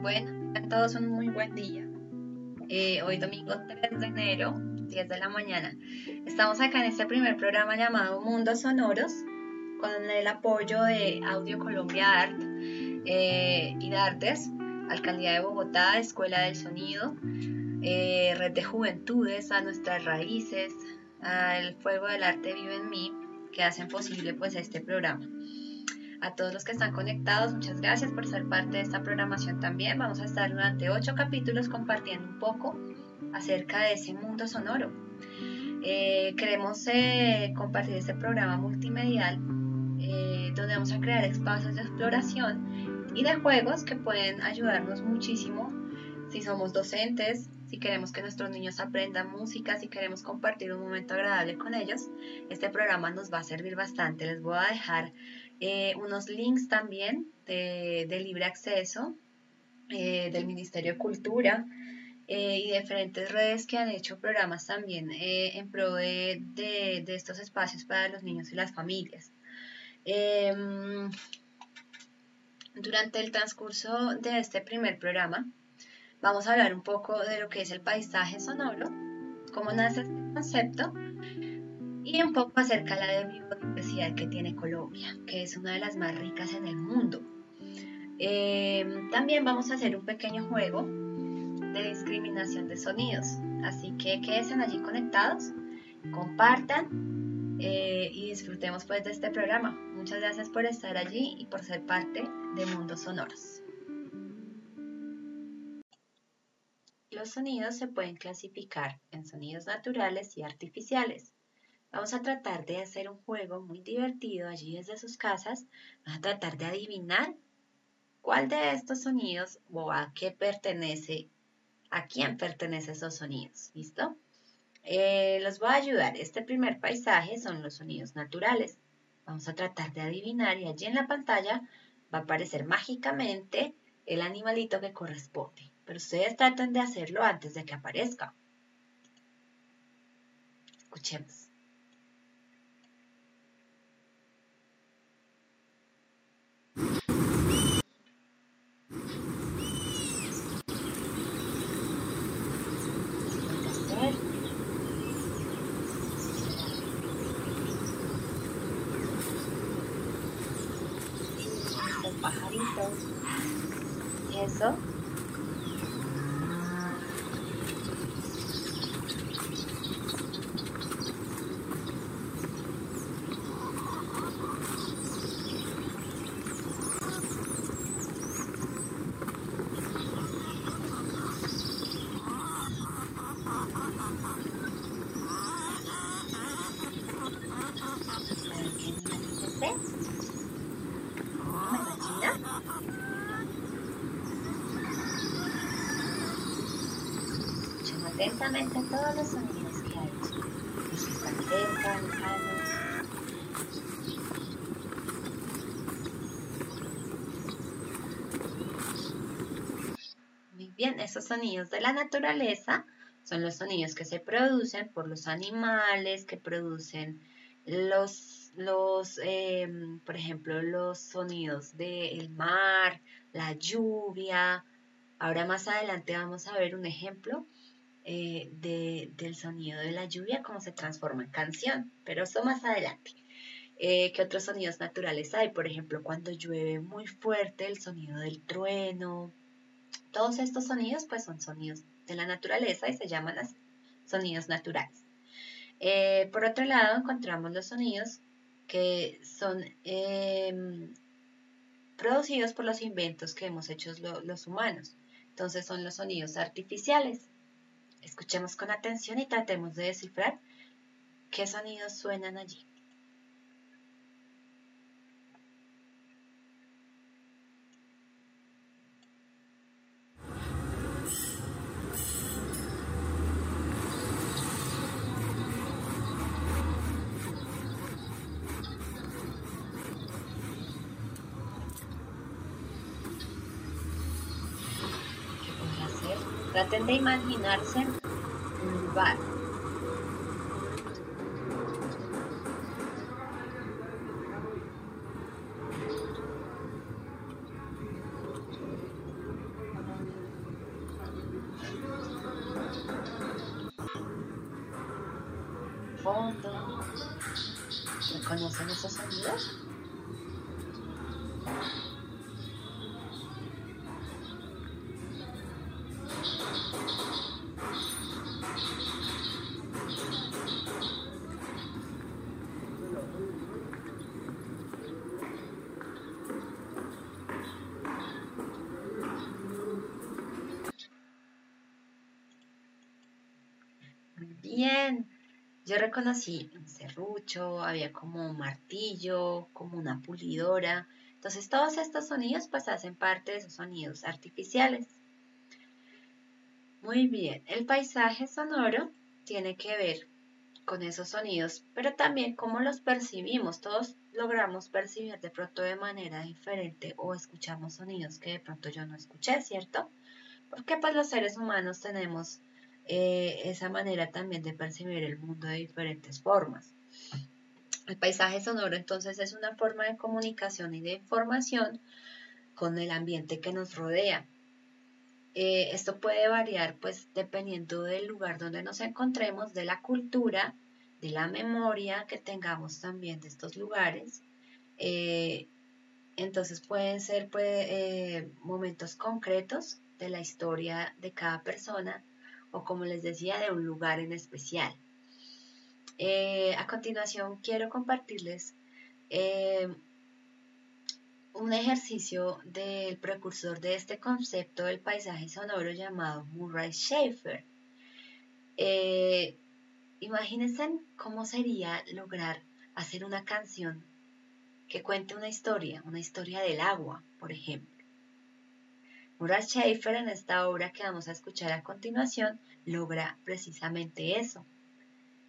Bueno, a todos un muy buen día. Eh, hoy domingo 3 de enero, 10 de la mañana. Estamos acá en este primer programa llamado Mundos Sonoros, con el apoyo de Audio Colombia Art eh, y Artes, Alcaldía de Bogotá, Escuela del Sonido, eh, Red de Juventudes, a nuestras raíces, al Fuego del Arte Vive en mí, que hacen posible pues este programa. A todos los que están conectados, muchas gracias por ser parte de esta programación también. Vamos a estar durante ocho capítulos compartiendo un poco acerca de ese mundo sonoro. Eh, queremos eh, compartir este programa multimedial eh, donde vamos a crear espacios de exploración y de juegos que pueden ayudarnos muchísimo si somos docentes, si queremos que nuestros niños aprendan música, si queremos compartir un momento agradable con ellos, este programa nos va a servir bastante. Les voy a dejar eh, unos links también de, libre acceso eh, del Ministerio de Cultura eh, y diferentes redes que han hecho programas también en pro de, de, estos espacios para los niños y las familias. Em, durante el transcurso de este primer programa vamos a hablar un poco de lo que es el paisaje sonoro, cómo nace este concepto y un poco acerca de la biodiversidad que tiene Colombia, que es una de las más ricas en el mundo. Eh, también vamos a hacer un pequeño juego de discriminación de sonidos, así que quédense allí conectados, compartan eh, y disfrutemos pues de este programa. Muchas gracias por estar allí y por ser parte de Mundos Sonoros. Los sonidos se pueden clasificar en sonidos naturales y artificiales. Vamos a tratar de hacer un juego muy divertido allí desde sus casas. Vamos a tratar de adivinar cuál de estos sonidos o a qué pertenece, a quién pertenecen esos sonidos. ¿Listo? Eh, los voy a ayudar. Este primer paisaje son los sonidos naturales. Vamos a tratar de adivinar y allí en la pantalla va a aparecer mágicamente el animalito que corresponde. Pero ustedes traten de hacerlo antes de que aparezca. Escuchemos. Eso. Todos los sonidos que lejanos. Muy bien, esos sonidos de la naturaleza son los sonidos que se producen por los animales, que producen los, los em, por ejemplo, los sonidos del mar, la lluvia. Ahora más adelante vamos a ver un ejemplo eh, del sonido de la lluvia, cómo se transforma en canción, pero eso más adelante. Eh, ¿Qué otros sonidos naturales hay? Por ejemplo, cuando llueve muy fuerte, el sonido del trueno. Todos estos sonidos pues son sonidos de la naturaleza y se llaman sonidos naturales. Eh, por otro lado, encontramos los sonidos que son em, producidos por los inventos que hemos hecho los humanos. Entonces son los sonidos artificiales. Escuchemos con atención y tratemos de descifrar qué sonidos suenan allí. Traten de imaginarse un Yo reconocí un serrucho, había como un martillo, como una pulidora. Entonces todos estos sonidos pues hacen parte de esos sonidos artificiales. Muy bien, el paisaje sonoro tiene que ver con esos sonidos, pero también cómo los percibimos. Todos logramos percibir de pronto de manera diferente o escuchamos sonidos que de pronto yo no escuché, ¿cierto? Porque pues los seres humanos tenemos eh, esa manera también de percibir el mundo de diferentes formas. El paisaje sonoro entonces es una forma de comunicación y de información con el ambiente que nos rodea. Eh, esto puede variar pues dependiendo del lugar donde nos encontremos, de la cultura, de la memoria que tengamos también de estos lugares. Eh, entonces pueden ser pues, momentos concretos de la historia de cada persona o como les decía, de un lugar en especial. Eh, a continuación quiero compartirles eh, un ejercicio del precursor de este concepto del paisaje sonoro llamado Murray Schaefer. Eh, imagínense cómo sería lograr hacer una canción que cuente una historia, una historia del agua, por ejemplo. Murray Schaefer en esta obra que vamos a escuchar a continuación logra precisamente eso.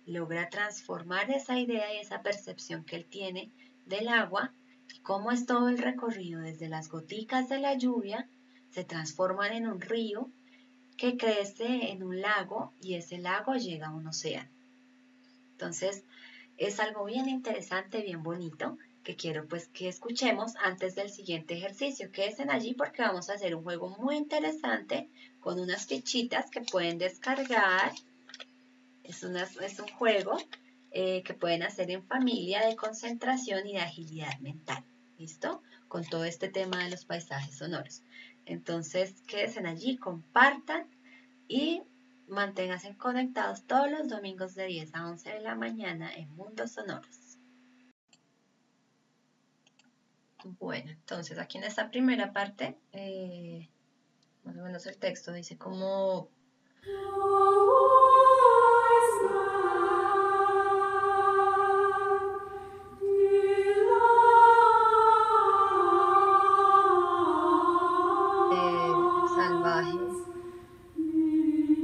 Logra transformar esa idea y esa percepción que él tiene del agua cómo es todo el recorrido desde las goticas de la lluvia, se transforman en un río que crece en un lago y ese lago llega a un océano. Entonces, es algo bien interesante, bien bonito que quiero pues que escuchemos antes del siguiente ejercicio. Quédense allí porque vamos a hacer un juego muy interesante con unas fichitas que pueden descargar. Es, un juego eh, que pueden hacer en familia de concentración y de agilidad mental. ¿Listo? Con todo este tema de los paisajes sonoros. Entonces, quédense allí, compartan y manténganse conectados todos los domingos de 10 a 11 de la mañana en Mundos Sonoros. Bueno, entonces aquí en esta primera parte, eh, más o menos el texto dice como... Eh,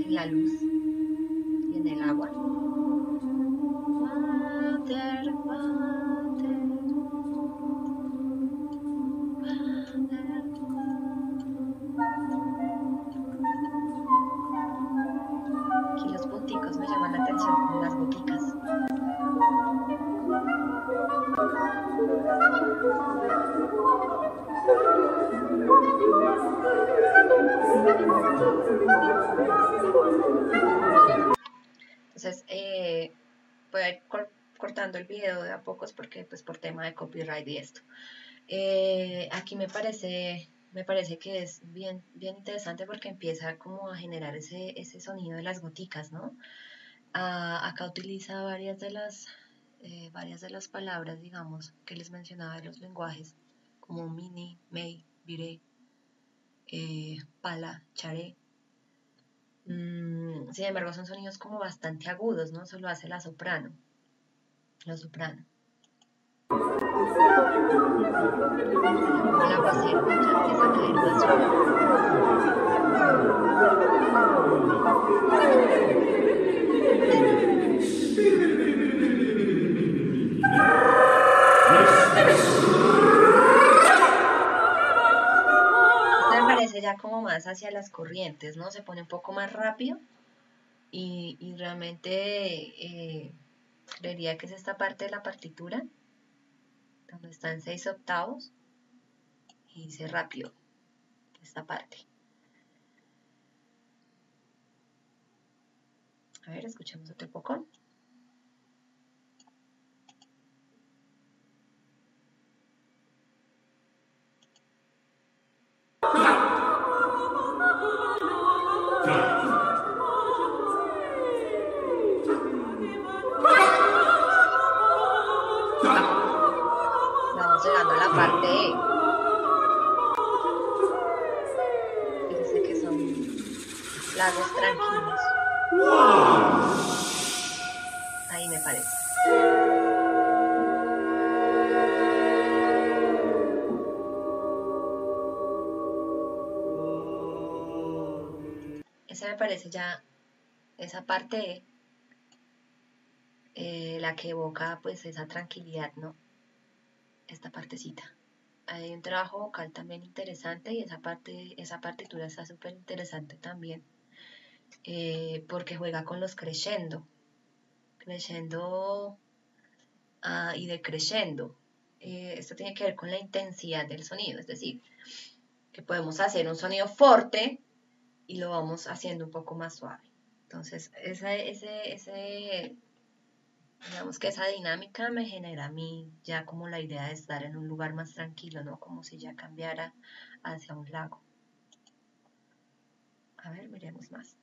en la luz y en el agua. Pocos porque pues por tema de copyright y esto. Eh, aquí me parece, me parece que es bien, bien interesante porque empieza como a generar ese, ese sonido de las goticas, ¿no? Ah, acá utiliza varias de las eh, varias de las palabras, digamos, que les mencionaba de los lenguajes, como mini, mei, viré, eh, pala, charé. Mm, sin embargo, son sonidos como bastante agudos, ¿no? Eso lo hace la soprano. La soprano. Ya como más hacia las corrientes, ¿no? Se pone un poco más rápido y, realmente eh, creería que es esta parte de la partitura, donde están seis octavos, y dice rápido, esta parte. A ver, escuchemos otro poco. ya esa parte eh, la que evoca pues esa tranquilidad, ¿no? Esta partecita. Hay un trabajo vocal también interesante y esa parte, esa partitura está súper interesante también. Eh, porque juega con los crescendo. Crescendo ah, y decreciendo. Eh, esto tiene que ver con la intensidad del sonido, es decir, que podemos hacer un sonido fuerte y lo vamos haciendo un poco más suave. Entonces, ese, ese, ese, digamos que esa dinámica me genera a mí ya como la idea de estar en un lugar más tranquilo, ¿no? Como si ya cambiara hacia un lago. A ver, miremos más.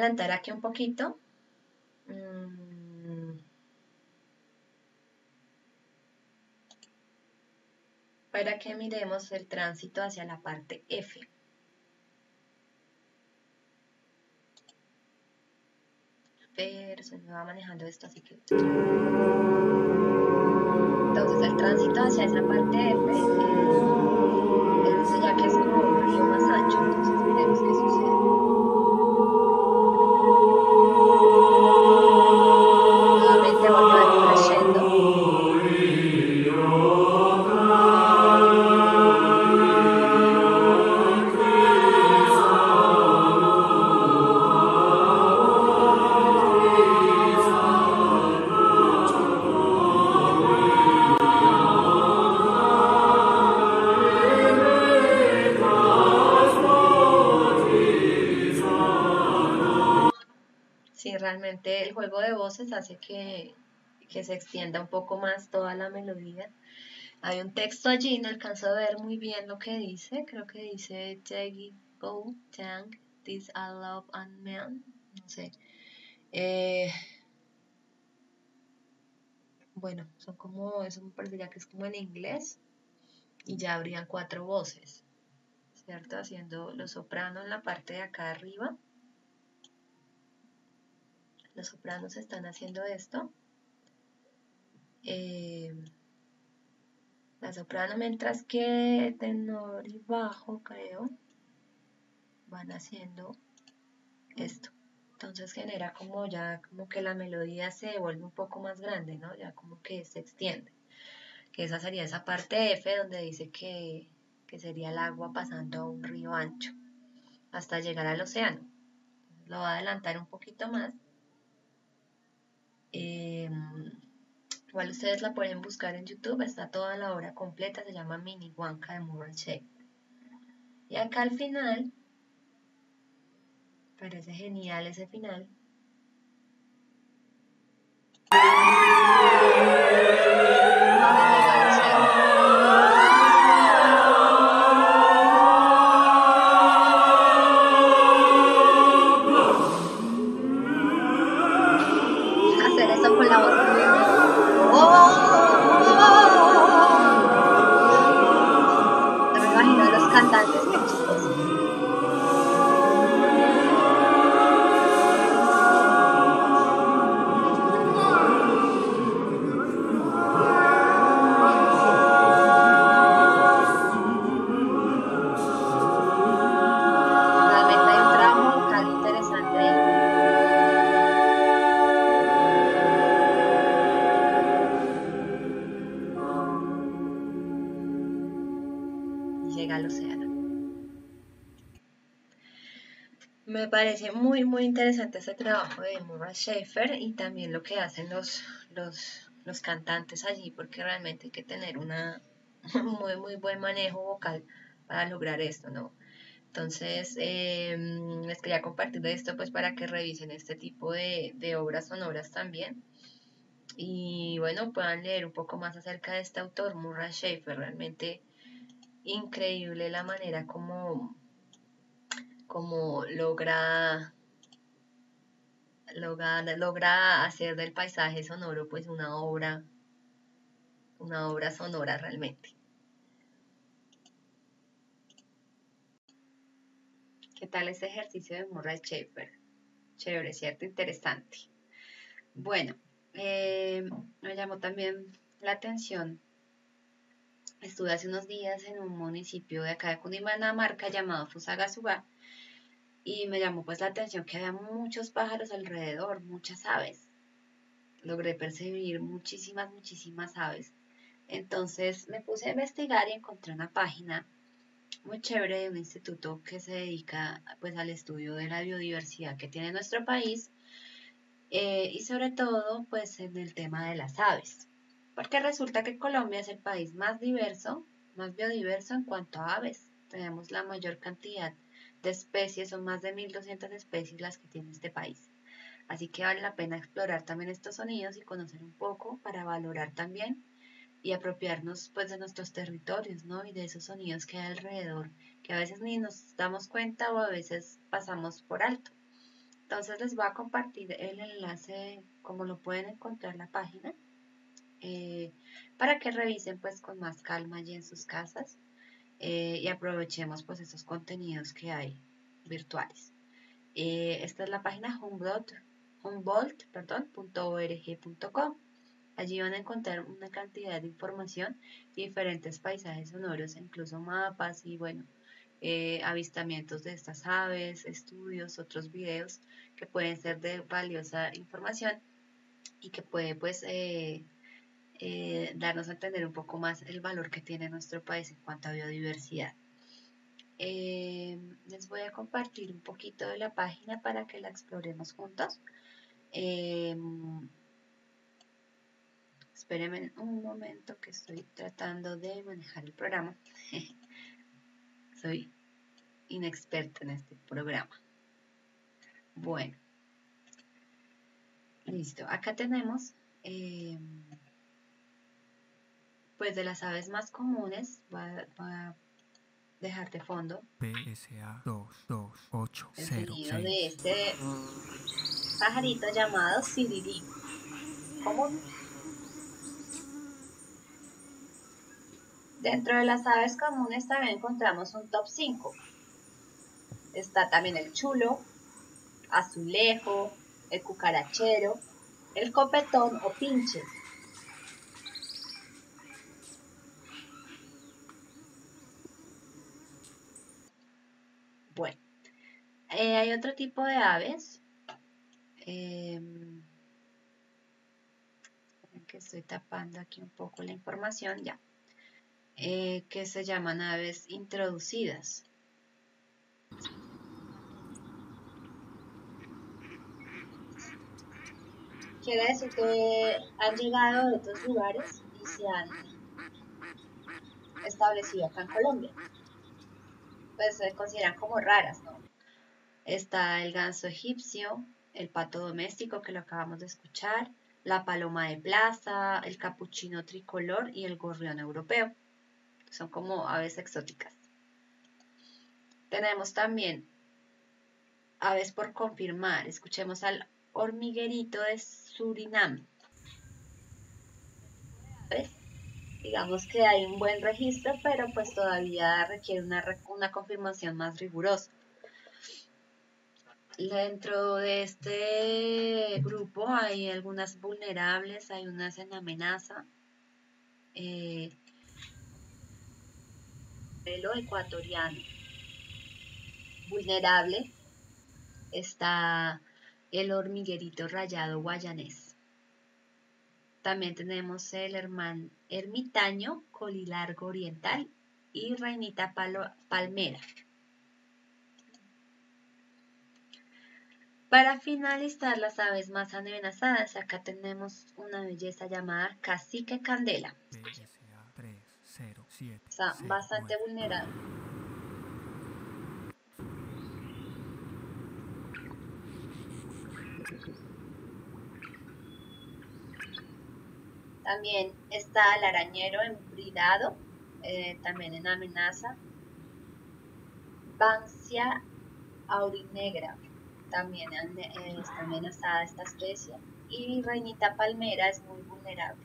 Adelantar aquí un poquito. Mm. Para que miremos el tránsito hacia la parte F. Pero se me va manejando esto, así que... Entonces el tránsito hacia esa parte F es, se extienda un poco más toda la melodía. Hay un texto allí, no alcanzo a ver muy bien lo que dice, creo que dice Take go, tang, this I love and man, no sé. Eh, bueno, son como, eso me parecería que es como en inglés y ya habrían cuatro voces, ¿cierto? Haciendo los sopranos en la parte de acá arriba los sopranos están haciendo esto. Eh, la soprano, mientras que tenor y bajo, creo, van haciendo esto. Entonces genera como ya, como que la melodía se vuelve un poco más grande, ¿no? Ya como que se extiende. Que esa sería esa parte F donde dice que, que sería el agua pasando a un río ancho hasta llegar al océano. Lo voy a adelantar un poquito más. Em, igual ustedes la pueden buscar en YouTube, está toda la obra completa, se llama Mini Wanka de Moral Shape. Y acá al final, parece genial ese final. Me parece muy, muy interesante ese trabajo de Murray Schaefer y también lo que hacen los, los, cantantes allí, porque realmente hay que tener una muy, muy buen manejo vocal para lograr esto, ¿no? Entonces, em, les quería compartir esto pues para que revisen este tipo de, de obras sonoras también. Y bueno, puedan leer un poco más acerca de este autor, Murray Schaefer, realmente increíble la manera como como logra, logra, logra hacer del paisaje sonoro pues una obra, una obra sonora realmente. ¿Qué tal ese ejercicio de Murray Schaefer? Chévere, ¿cierto? Interesante. Bueno, eh, me llamó también la atención. Estuve hace unos días en un municipio de acá de Cundinamarca llamado Fusagasugá y me llamó pues la atención que había muchos pájaros alrededor, muchas aves. Logré percibir muchísimas, muchísimas aves. Entonces me puse a investigar y encontré una página muy chévere de un instituto que se dedica pues al estudio de la biodiversidad que tiene nuestro país eh, y sobre todo pues en el tema de las aves. Porque resulta que Colombia es el país más diverso, más biodiverso en cuanto a aves. Tenemos la mayor cantidad de especies, son más de 1200 especies las que tiene este país. Así que vale la pena explorar también estos sonidos y conocer un poco para valorar también y apropiarnos pues de nuestros territorios, ¿no? Y de esos sonidos que hay alrededor, que a veces ni nos damos cuenta o a veces pasamos por alto. Entonces les voy a compartir el enlace, como lo pueden encontrar en la página, eh, para que revisen pues con más calma allí en sus casas eh, y aprovechemos pues esos contenidos que hay virtuales. Eh, esta es la página humboldt.org.com. Allí van a encontrar una cantidad de información diferentes paisajes sonoros, incluso mapas y bueno, avistamientos de estas aves, estudios, otros videos que pueden ser de valiosa información y que puede pues darnos a entender un poco más el valor que tiene nuestro país en cuanto a biodiversidad. Eh, les voy a compartir un poquito de la página para que la exploremos juntos. Eh, espérenme un momento que estoy tratando de manejar el programa. Soy inexperta en este programa. Bueno, listo. Acá tenemos pues de las aves más comunes, voy a, dejar de fondo PSA 22806 el sonido de este pajarito llamado sirirí. común. Dentro de las aves comunes también encontramos un top 5. Está también el chulo, azulejo, el cucarachero, el copetón o pinche. Bueno, eh, hay otro tipo de aves. Em, que estoy tapando aquí un poco la información ya. Eh, que se llaman aves introducidas. Quiere decir que han llegado de otros lugares y se han establecido acá en Colombia pues se consideran como raras, ¿no? Está el ganso egipcio, el pato doméstico que lo acabamos de escuchar, la paloma de plaza, el capuchino tricolor y el gorrión europeo. Son como aves exóticas. Tenemos también aves por confirmar. Escuchemos al hormiguerito de Surinam. digamos que hay un buen registro, pero pues todavía requiere una, una confirmación más rigurosa. Dentro de este grupo hay algunas vulnerables, hay unas en amenaza. Eh, pelo ecuatoriano. Vulnerable está el hormiguerito rayado guayanés. También tenemos el hermano ermitaño colilargo oriental y reinita palmera. Para finalizar las aves más amenazadas, acá tenemos una belleza llamada cacique candela. Está bastante vulnerable. También está el arañero embridado, eh, también en amenaza. Bancia aurinegra, también está amenazada esta especie. Y reinita palmera es muy vulnerable.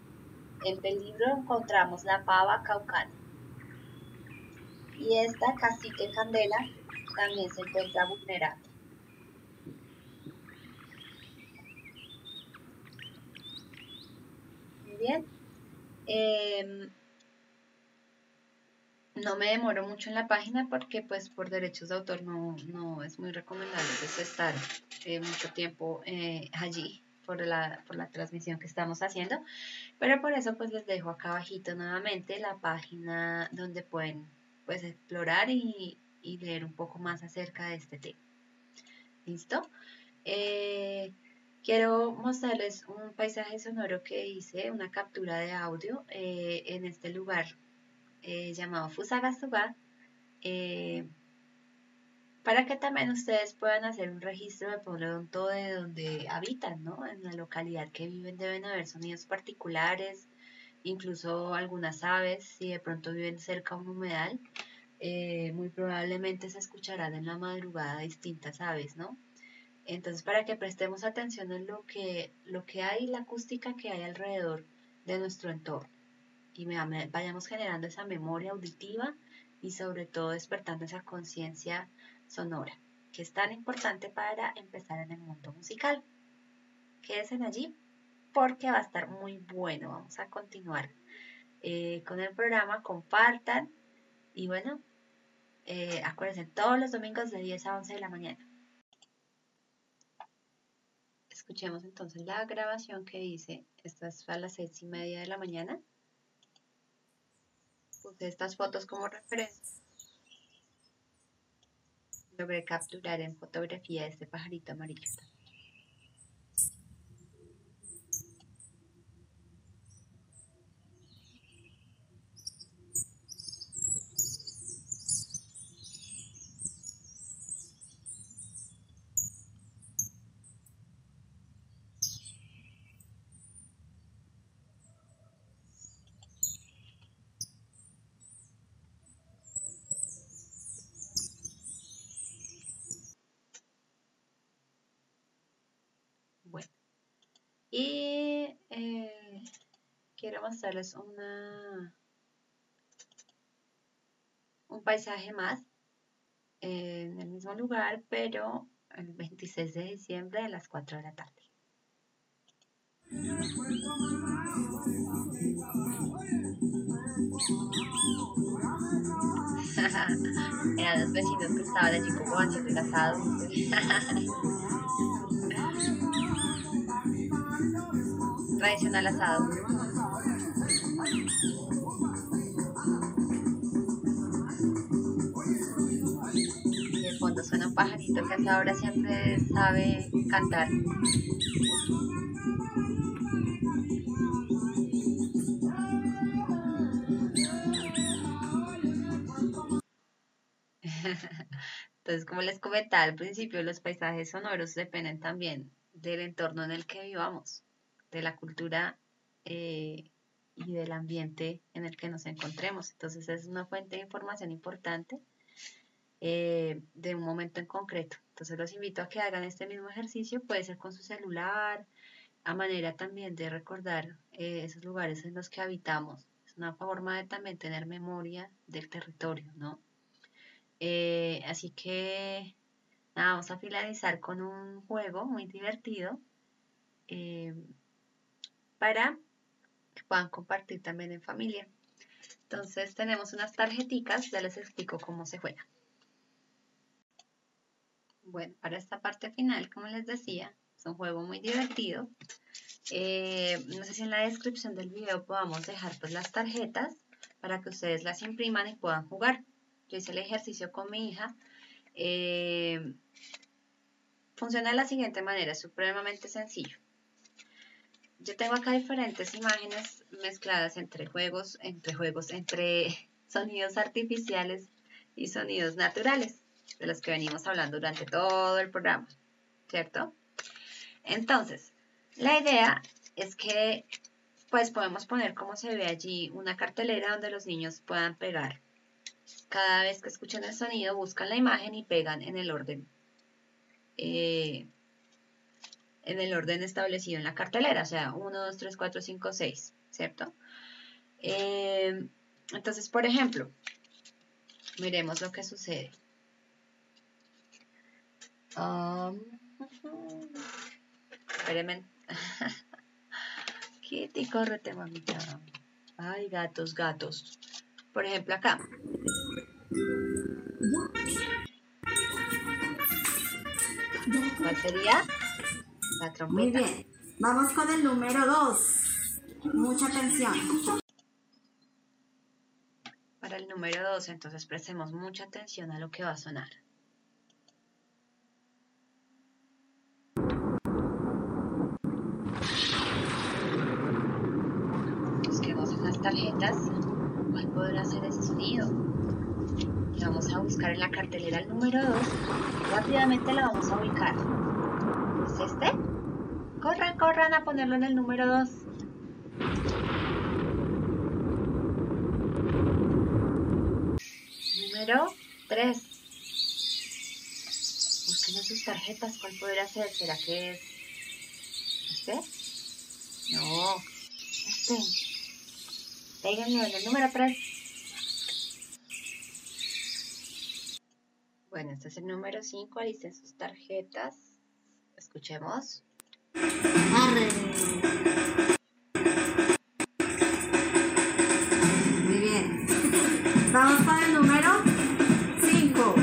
En peligro encontramos la pava caucana. Y esta cacique candela también se encuentra vulnerable. bien. Em, no me demoro mucho en la página porque pues por derechos de autor no, es muy recomendable pues, estar eh, mucho tiempo eh, allí por la, por la transmisión que estamos haciendo. Pero por eso pues les dejo acá abajito nuevamente la página donde pueden pues explorar y, y leer un poco más acerca de este tema. ¿Listo? Eh, Quiero mostrarles un paisaje sonoro que hice, una captura de audio en este lugar eh, llamado Fusagasugá, eh, para que también ustedes puedan hacer un registro de pronto de donde habitan, ¿no? En la localidad que viven deben haber sonidos particulares, incluso algunas aves, si de pronto viven cerca a un humedal, muy probablemente se escucharán en la madrugada distintas aves, ¿no? Entonces, para que prestemos atención en lo que, lo que hay, la acústica que hay alrededor de nuestro entorno y vayamos generando esa memoria auditiva y sobre todo despertando esa conciencia sonora, que es tan importante para empezar en el mundo musical. Quédense allí porque va a estar muy bueno. Vamos a continuar eh, con el programa, compartan y bueno, eh, acuérdense, todos los domingos de 10 a 11 de la mañana. Escuchemos entonces la grabación que hice. Esta es a las seis y media de la mañana. Puse estas fotos como referencia. Logré capturar en fotografía este pajarito amarillo. Y eh, mostrarles una, un paisaje más en el mismo lugar, pero el 26 de diciembre a las 4 de la tarde. Eran los vecinos que estaban allí como haciendo el asado. tradicional asado. Fondo suena un pajarito que hasta ahora siempre sabe cantar. Entonces, como les comentaba al principio, los paisajes sonoros dependen también del entorno en el que vivamos de la cultura eh, y del ambiente en el que nos encontremos. Entonces es una fuente de información importante eh, de un momento en concreto. Entonces los invito a que hagan este mismo ejercicio, puede ser con su celular, a manera también de recordar eh, esos lugares en los que habitamos, es una forma de también tener memoria del territorio, ¿no? Eh, así que nada, vamos a finalizar con un juego muy divertido para que puedan compartir también en familia. Entonces tenemos unas tarjeticas, ya les explico cómo se juega. Bueno, para esta parte final, como les decía, es un juego muy divertido. Eh, no sé si en la descripción del video podamos dejar pues las tarjetas para que ustedes las impriman y puedan jugar. Yo hice el ejercicio con mi hija. Eh, funciona de la siguiente manera, es supremamente sencillo. Yo tengo acá diferentes imágenes mezcladas entre juegos, entre juegos, entre sonidos artificiales y sonidos naturales, de los que venimos hablando durante todo el programa, ¿cierto? Entonces, la idea es que pues podemos poner como se ve allí una cartelera donde los niños puedan pegar. Cada vez que escuchan el sonido buscan la imagen y pegan en el orden eh, en el orden establecido en la cartelera, o sea, 1, 2, 3, 4, 5, 6, ¿cierto? Eh, entonces, por ejemplo, miremos lo que sucede. Um, espérenme. Kitty, córrete, mamita. Ay, gatos, gatos. Por ejemplo, acá. ¿Cuál sería? La trompeta. Muy bien. Vamos con el número 2. Mucha atención. Para el número 2, entonces prestemos mucha atención a lo que va a sonar. Busquemos en las tarjetas cuál podrá ser ese sonido. Y vamos a buscar en la cartelera el número 2. Rápidamente la vamos a ubicar. ¿Es este? Corran, corran a ponerlo en el número 2. Número 3. Busquen en sus tarjetas cuál podría ser. ¿Será que es este? No, este. Péguenlo en el número 3. Bueno, este es el número 5. Alisten sus tarjetas. Escuchemos. Arre. Muy bien. Vamos con el número 5.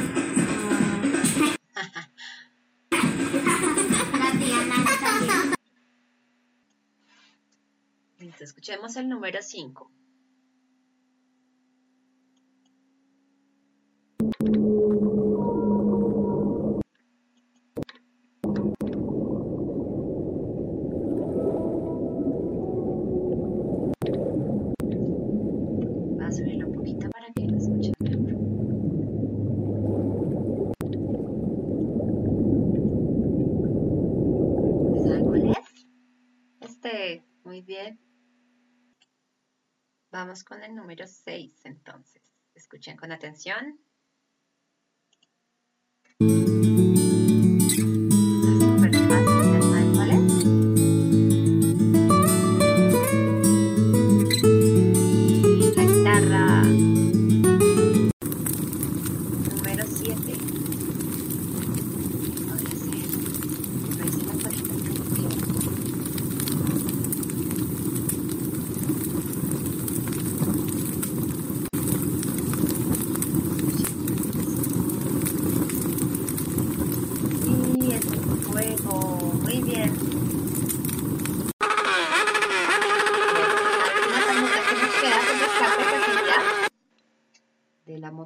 Listo, escuchemos el número 5. Va a subirlo un poquito para que lo escuchen mejor. ¿Saben cuál es? Este, muy bien. Vamos con el número 6 entonces. Escuchen con atención.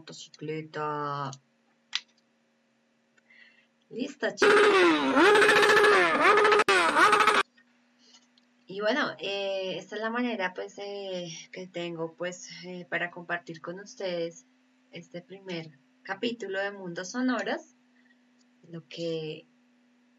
Motocicleta. Listo, chicos. Y bueno, eh, esta es la manera pues que tengo pues eh, para compartir con ustedes este primer capítulo de Mundos Sonoros. Lo que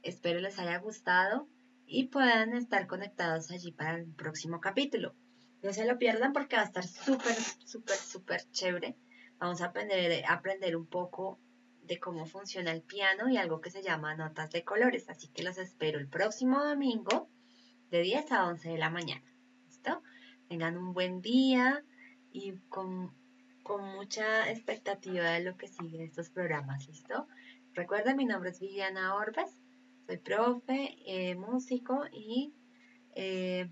espero les haya gustado y puedan estar conectados allí para el próximo capítulo. No se lo pierdan porque va a estar súper, súper, súper chévere. Vamos a aprender, aprender un poco de cómo funciona el piano y algo que se llama notas de colores. Así que los espero el próximo domingo de 10 a 11 de la mañana. ¿Listo? Tengan un buen día, y con, mucha expectativa de lo que sigue estos programas, ¿listo? Recuerden, mi nombre es Viviana Orbes, soy profe, eh, músico y eh,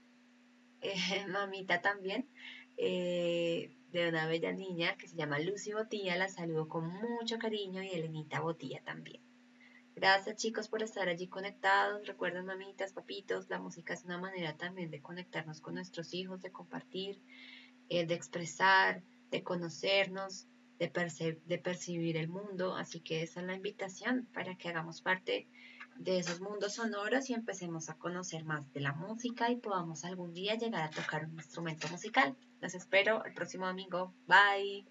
eh, mamita también de una bella niña que se llama Lucy Botilla. La saludo con mucho cariño y Elenita Botilla también. Gracias chicos por estar allí conectados. Recuerden mamitas, papitos, la música es una manera también de conectarnos con nuestros hijos, de compartir, de expresar, de conocernos, de, de percibir el mundo. Así que esa es la invitación para que hagamos parte de esos mundos sonoros y empecemos a conocer más de la música y podamos algún día llegar a tocar un instrumento musical. Los espero el próximo domingo. Bye.